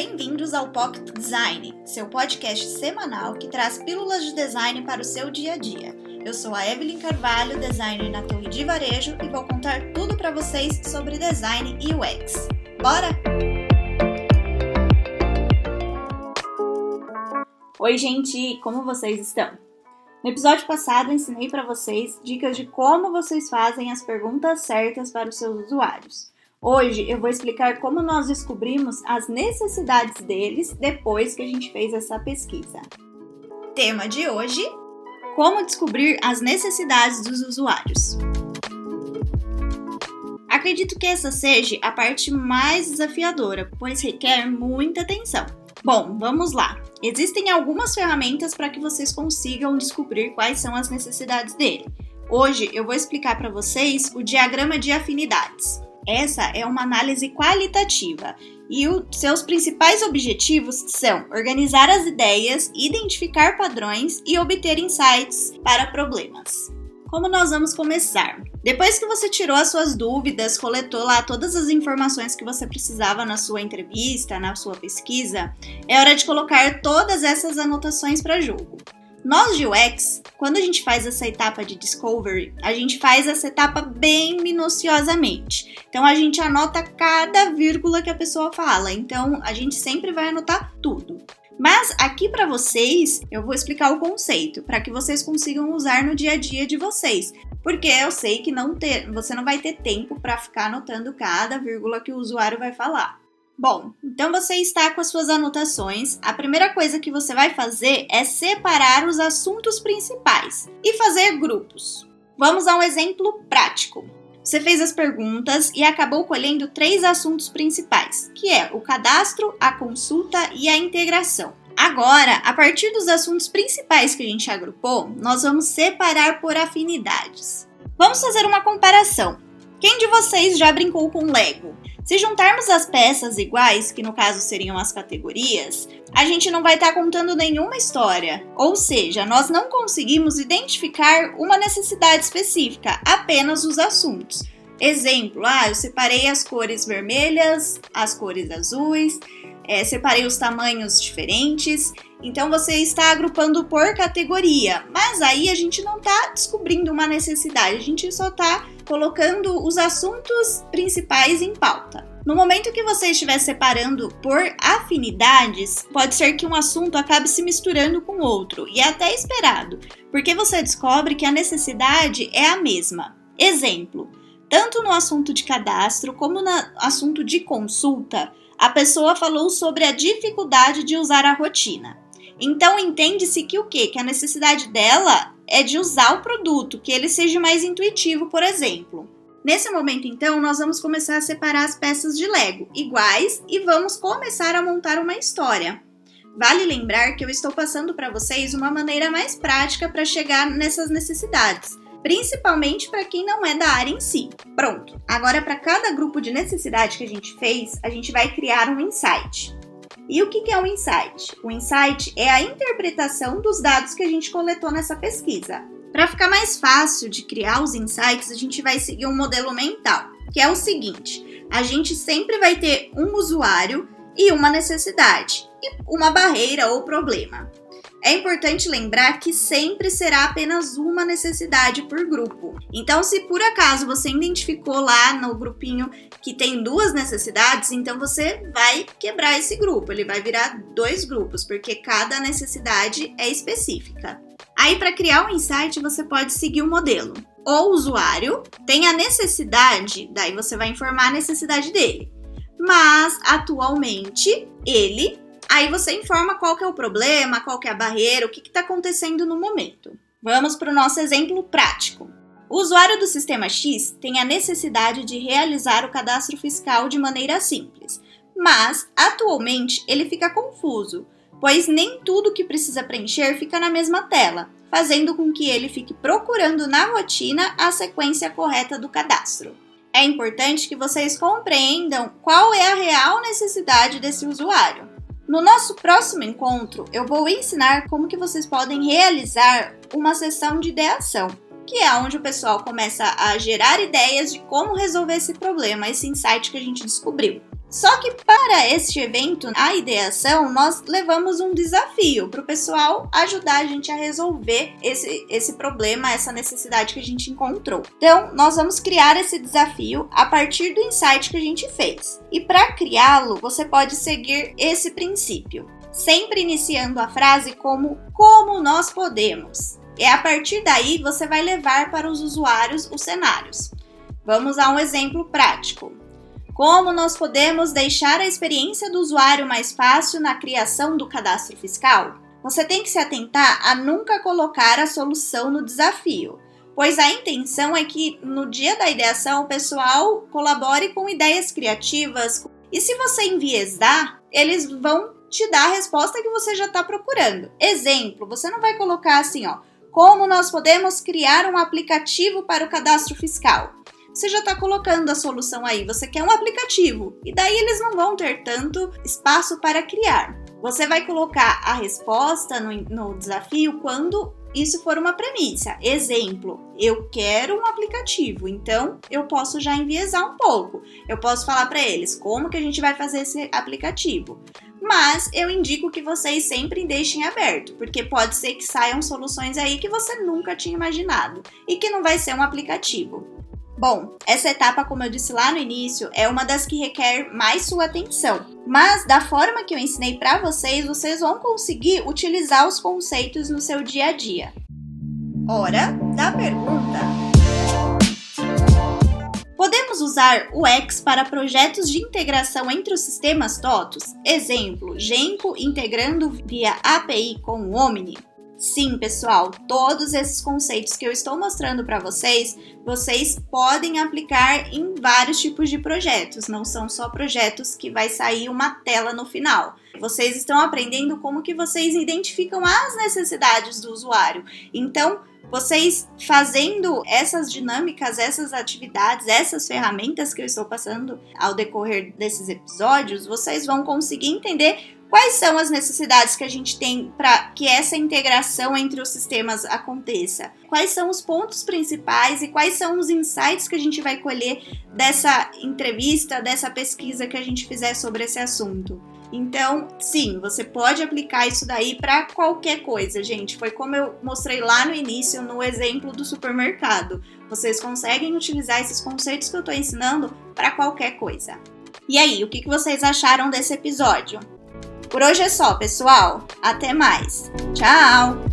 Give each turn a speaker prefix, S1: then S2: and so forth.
S1: Bem-vindos ao Pocket Design, seu podcast semanal que traz pílulas de design para o seu dia a dia. Eu sou a Evelyn Carvalho, designer na Torre de Varejo, e vou contar tudo para vocês sobre design e UX. Bora? Oi, gente, como vocês estão? No episódio passado, ensinei para vocês dicas de como vocês fazem as perguntas certas para os seus usuários. Hoje eu vou explicar como nós descobrimos as necessidades deles depois que a gente fez essa pesquisa. Tema de hoje: Como descobrir as necessidades dos usuários. Acredito que essa seja a parte mais desafiadora, pois requer muita atenção. Bom, vamos lá. Existem algumas ferramentas para que vocês consigam descobrir quais são as necessidades dele. Hoje eu vou explicar para vocês o diagrama de afinidades. Essa é uma análise qualitativa e os seus principais objetivos são organizar as ideias, identificar padrões e obter insights para problemas. Como nós vamos começar? Depois que você tirou as suas dúvidas, coletou lá todas as informações que você precisava na sua entrevista, na sua pesquisa, é hora de colocar todas essas anotações para jogo. Nós de UX, quando a gente faz essa etapa de discovery, a gente faz essa etapa bem minuciosamente. Então a gente anota cada vírgula que a pessoa fala. Então a gente sempre vai anotar tudo. Mas aqui para vocês, eu vou explicar o conceito para que vocês consigam usar no dia a dia de vocês. Porque eu sei que não ter, você não vai ter tempo para ficar anotando cada vírgula que o usuário vai falar. Bom, então você está com as suas anotações. A primeira coisa que você vai fazer é separar os assuntos principais e fazer grupos. Vamos a um exemplo prático. Você fez as perguntas e acabou colhendo três assuntos principais, que é o cadastro, a consulta e a integração. Agora, a partir dos assuntos principais que a gente agrupou, nós vamos separar por afinidades. Vamos fazer uma comparação. Quem de vocês já brincou com Lego? Se juntarmos as peças iguais, que no caso seriam as categorias, a gente não vai estar tá contando nenhuma história. Ou seja, nós não conseguimos identificar uma necessidade específica, apenas os assuntos. Exemplo, ah, eu separei as cores vermelhas, as cores azuis, é, separei os tamanhos diferentes. Então você está agrupando por categoria, mas aí a gente não está descobrindo uma necessidade, a gente só está colocando os assuntos principais em pauta. No momento que você estiver separando por afinidades, pode ser que um assunto acabe se misturando com outro, e é até esperado, porque você descobre que a necessidade é a mesma. Exemplo: tanto no assunto de cadastro como no assunto de consulta, a pessoa falou sobre a dificuldade de usar a rotina. Então entende-se que o quê? Que a necessidade dela é de usar o produto, que ele seja mais intuitivo, por exemplo. Nesse momento, então, nós vamos começar a separar as peças de Lego iguais e vamos começar a montar uma história. Vale lembrar que eu estou passando para vocês uma maneira mais prática para chegar nessas necessidades, principalmente para quem não é da área em si. Pronto. Agora, para cada grupo de necessidade que a gente fez, a gente vai criar um insight. E o que é um insight? O insight é a interpretação dos dados que a gente coletou nessa pesquisa. Para ficar mais fácil de criar os insights, a gente vai seguir um modelo mental, que é o seguinte: a gente sempre vai ter um usuário e uma necessidade, e uma barreira ou problema. É importante lembrar que sempre será apenas uma necessidade por grupo. Então, se por acaso você identificou lá no grupinho que tem duas necessidades, então você vai quebrar esse grupo. Ele vai virar dois grupos, porque cada necessidade é específica. Aí, para criar um insight, você pode seguir o modelo. O usuário tem a necessidade, daí você vai informar a necessidade dele. Mas atualmente ele Aí você informa qual que é o problema, qual que é a barreira, o que está acontecendo no momento. Vamos para o nosso exemplo prático. O usuário do sistema X tem a necessidade de realizar o cadastro fiscal de maneira simples, mas atualmente ele fica confuso, pois nem tudo que precisa preencher fica na mesma tela, fazendo com que ele fique procurando na rotina a sequência correta do cadastro. É importante que vocês compreendam qual é a real necessidade desse usuário. No nosso próximo encontro, eu vou ensinar como que vocês podem realizar uma sessão de ideação, que é onde o pessoal começa a gerar ideias de como resolver esse problema, esse insight que a gente descobriu. Só que para este evento, a ideação, nós levamos um desafio para o pessoal ajudar a gente a resolver esse, esse problema, essa necessidade que a gente encontrou. Então, nós vamos criar esse desafio a partir do insight que a gente fez. E para criá-lo, você pode seguir esse princípio, sempre iniciando a frase como como nós podemos. E a partir daí você vai levar para os usuários os cenários. Vamos a um exemplo prático. Como nós podemos deixar a experiência do usuário mais fácil na criação do cadastro fiscal? Você tem que se atentar a nunca colocar a solução no desafio, pois a intenção é que no dia da ideação o pessoal colabore com ideias criativas e se você enviesar, eles vão te dar a resposta que você já está procurando. Exemplo, você não vai colocar assim, ó, como nós podemos criar um aplicativo para o cadastro fiscal você já está colocando a solução aí. Você quer um aplicativo e daí eles não vão ter tanto espaço para criar. Você vai colocar a resposta no, no desafio quando isso for uma premissa. Exemplo, eu quero um aplicativo, então eu posso já enviesar um pouco. Eu posso falar para eles como que a gente vai fazer esse aplicativo. Mas eu indico que vocês sempre deixem aberto, porque pode ser que saiam soluções aí que você nunca tinha imaginado e que não vai ser um aplicativo. Bom, essa etapa, como eu disse lá no início, é uma das que requer mais sua atenção. Mas da forma que eu ensinei para vocês, vocês vão conseguir utilizar os conceitos no seu dia a dia. Hora da pergunta. Podemos usar o X para projetos de integração entre os sistemas TOTOS? Exemplo, Genco integrando via API com o Omni. Sim, pessoal, todos esses conceitos que eu estou mostrando para vocês, vocês podem aplicar em vários tipos de projetos, não são só projetos que vai sair uma tela no final. Vocês estão aprendendo como que vocês identificam as necessidades do usuário. Então, vocês fazendo essas dinâmicas, essas atividades, essas ferramentas que eu estou passando ao decorrer desses episódios, vocês vão conseguir entender Quais são as necessidades que a gente tem para que essa integração entre os sistemas aconteça? Quais são os pontos principais e quais são os insights que a gente vai colher dessa entrevista, dessa pesquisa que a gente fizer sobre esse assunto? Então, sim, você pode aplicar isso daí para qualquer coisa, gente. Foi como eu mostrei lá no início no exemplo do supermercado. Vocês conseguem utilizar esses conceitos que eu estou ensinando para qualquer coisa. E aí, o que vocês acharam desse episódio? Por hoje é só, pessoal. Até mais. Tchau!